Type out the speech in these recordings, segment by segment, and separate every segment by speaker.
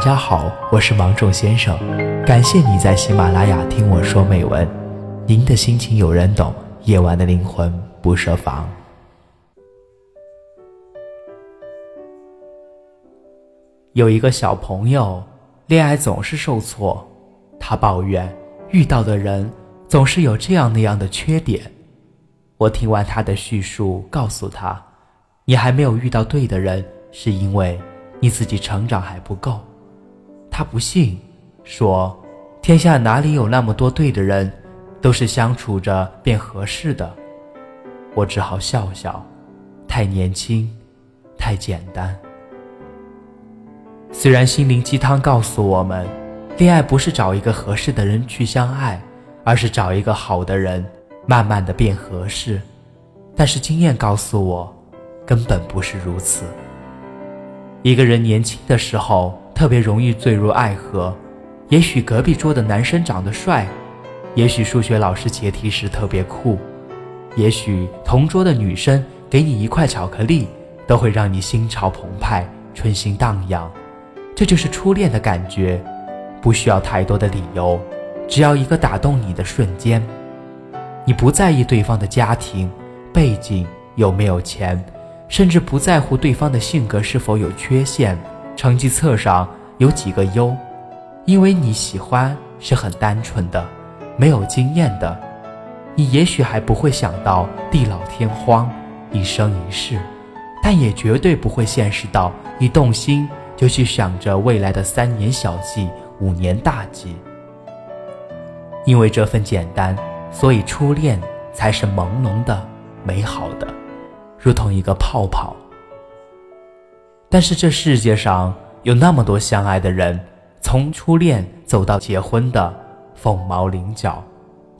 Speaker 1: 大家好，我是芒种先生，感谢你在喜马拉雅听我说美文。您的心情有人懂，夜晚的灵魂不设防。有一个小朋友，恋爱总是受挫，他抱怨遇到的人总是有这样那样的缺点。我听完他的叙述，告诉他：“你还没有遇到对的人，是因为你自己成长还不够。”他不信，说：“天下哪里有那么多对的人，都是相处着便合适的。”我只好笑笑，太年轻，太简单。虽然心灵鸡汤告诉我们，恋爱不是找一个合适的人去相爱，而是找一个好的人，慢慢的变合适。但是经验告诉我，根本不是如此。一个人年轻的时候。特别容易坠入爱河，也许隔壁桌的男生长得帅，也许数学老师解题时特别酷，也许同桌的女生给你一块巧克力，都会让你心潮澎湃，春心荡漾。这就是初恋的感觉，不需要太多的理由，只要一个打动你的瞬间。你不在意对方的家庭背景有没有钱，甚至不在乎对方的性格是否有缺陷。成绩册上有几个优，因为你喜欢是很单纯的，没有经验的，你也许还不会想到地老天荒，一生一世，但也绝对不会现实到一动心就去想着未来的三年小计、五年大计。因为这份简单，所以初恋才是朦胧的、美好的，如同一个泡泡。但是这世界上有那么多相爱的人，从初恋走到结婚的凤毛麟角，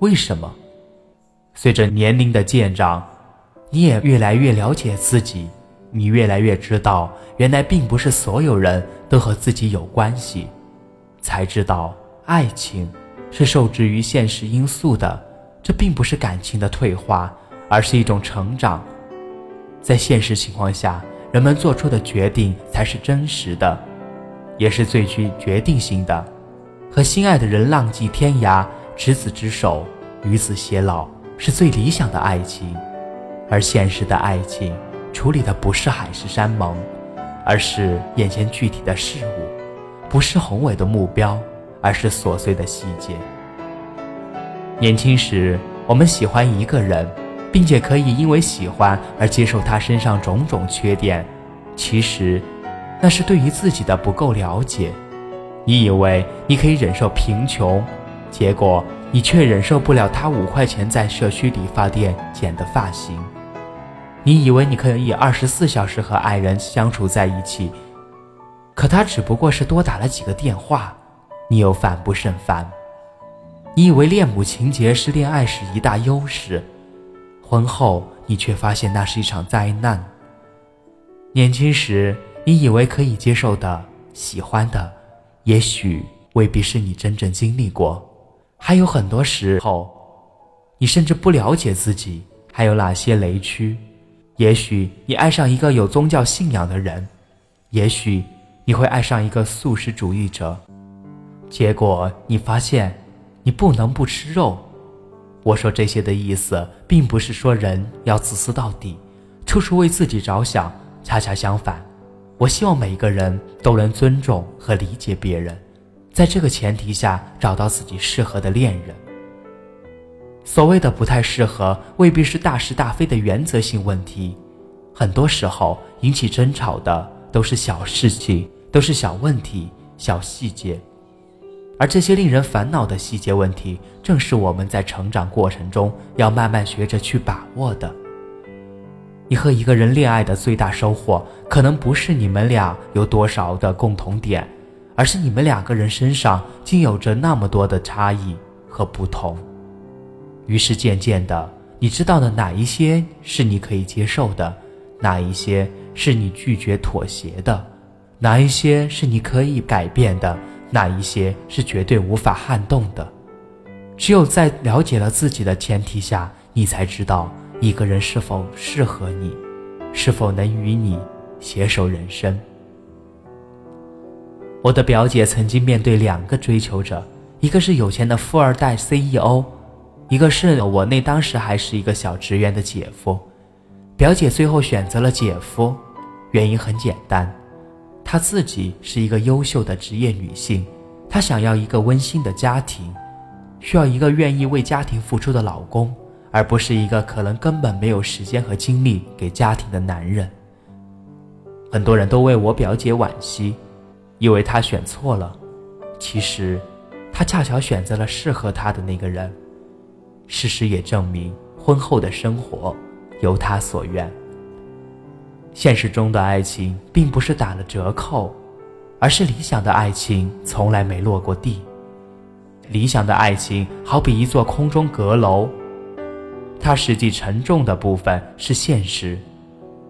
Speaker 1: 为什么？随着年龄的渐长，你也越来越了解自己，你越来越知道，原来并不是所有人都和自己有关系，才知道爱情是受制于现实因素的，这并不是感情的退化，而是一种成长，在现实情况下。人们做出的决定才是真实的，也是最具决定性的。和心爱的人浪迹天涯，执子之手，与子偕老，是最理想的爱情。而现实的爱情，处理的不是海誓山盟，而是眼前具体的事物；不是宏伟的目标，而是琐碎的细节。年轻时，我们喜欢一个人。并且可以因为喜欢而接受他身上种种缺点，其实，那是对于自己的不够了解。你以为你可以忍受贫穷，结果你却忍受不了他五块钱在社区理发店剪的发型。你以为你可以二十四小时和爱人相处在一起，可他只不过是多打了几个电话，你又烦不胜烦。你以为恋母情节是恋爱时一大优势。婚后，你却发现那是一场灾难。年轻时，你以为可以接受的、喜欢的，也许未必是你真正经历过。还有很多时候，你甚至不了解自己还有哪些雷区。也许你爱上一个有宗教信仰的人，也许你会爱上一个素食主义者，结果你发现，你不能不吃肉。我说这些的意思，并不是说人要自私到底，处处为自己着想。恰恰相反，我希望每一个人都能尊重和理解别人，在这个前提下找到自己适合的恋人。所谓的不太适合，未必是大是大非的原则性问题，很多时候引起争吵的都是小事情，都是小问题、小细节。而这些令人烦恼的细节问题，正是我们在成长过程中要慢慢学着去把握的。你和一个人恋爱的最大收获，可能不是你们俩有多少的共同点，而是你们两个人身上竟有着那么多的差异和不同。于是渐渐的，你知道的哪一些是你可以接受的，哪一些是你拒绝妥协的，哪一些是你可以改变的。那一些是绝对无法撼动的，只有在了解了自己的前提下，你才知道一个人是否适合你，是否能与你携手人生。我的表姐曾经面对两个追求者，一个是有钱的富二代 CEO，一个是我那当时还是一个小职员的姐夫。表姐最后选择了姐夫，原因很简单，她自己是一个优秀的职业女性，她想要一个温馨的家庭，需要一个愿意为家庭付出的老公，而不是一个可能根本没有时间和精力给家庭的男人。很多人都为我表姐惋惜。以为她选错了，其实，她恰巧选择了适合她的那个人。事实也证明，婚后的生活由她所愿。现实中的爱情并不是打了折扣，而是理想的爱情从来没落过地。理想的爱情好比一座空中阁楼，它实际沉重的部分是现实。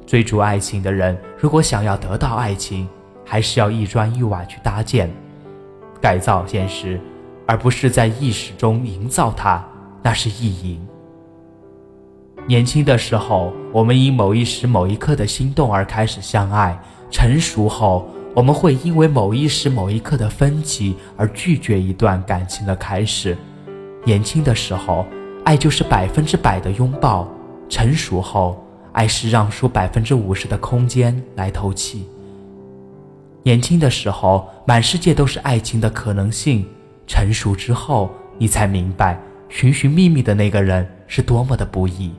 Speaker 1: 追逐爱情的人，如果想要得到爱情，还是要一砖一瓦去搭建、改造现实，而不是在意识中营造它，那是意淫。年轻的时候，我们因某一时某一刻的心动而开始相爱；成熟后，我们会因为某一时某一刻的分歧而拒绝一段感情的开始。年轻的时候，爱就是百分之百的拥抱；成熟后，爱是让出百分之五十的空间来透气。年轻的时候，满世界都是爱情的可能性；成熟之后，你才明白，寻寻觅觅的那个人是多么的不易。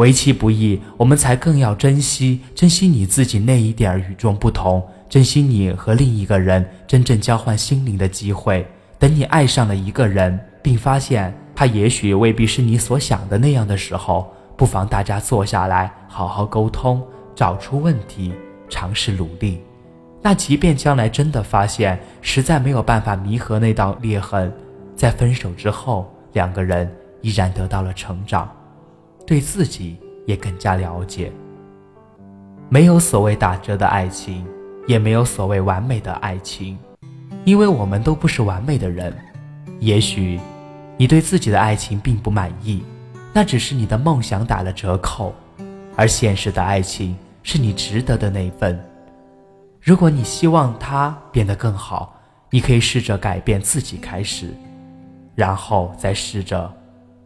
Speaker 1: 为其不易，我们才更要珍惜，珍惜你自己那一点与众不同，珍惜你和另一个人真正交换心灵的机会。等你爱上了一个人，并发现他也许未必是你所想的那样的时候，不妨大家坐下来，好好沟通，找出问题，尝试努力。那即便将来真的发现实在没有办法弥合那道裂痕，在分手之后，两个人依然得到了成长，对自己也更加了解。没有所谓打折的爱情，也没有所谓完美的爱情，因为我们都不是完美的人。也许你对自己的爱情并不满意，那只是你的梦想打了折扣，而现实的爱情是你值得的那份。如果你希望它变得更好，你可以试着改变自己开始，然后再试着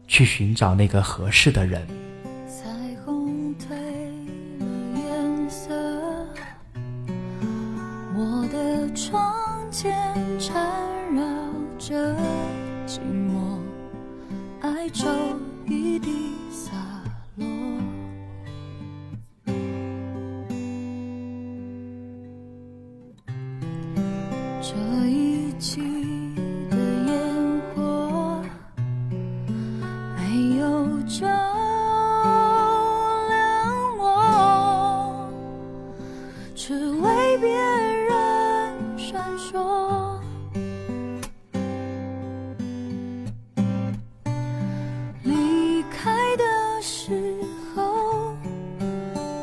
Speaker 1: 去寻找那个合适的人。
Speaker 2: 彩虹褪了颜色，我的窗前缠绕着寂寞，哀愁一定照亮我，只为别人闪烁。离开的时候，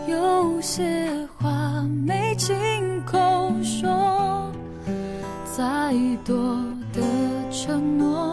Speaker 2: 有些话没亲口说。再多的承诺，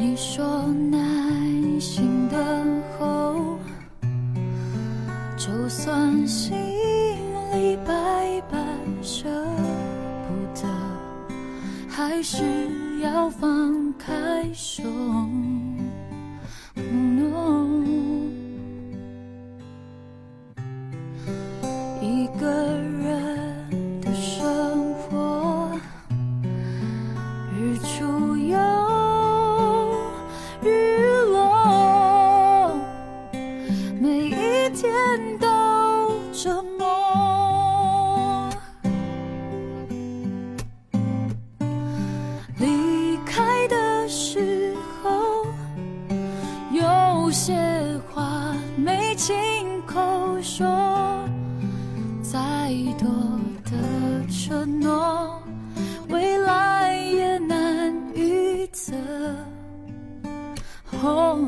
Speaker 2: 你说耐心等候，就算心里百般舍不得，还是要放开手。开的时候，有些话没亲口说。再多的承诺，未来也难预测。哦，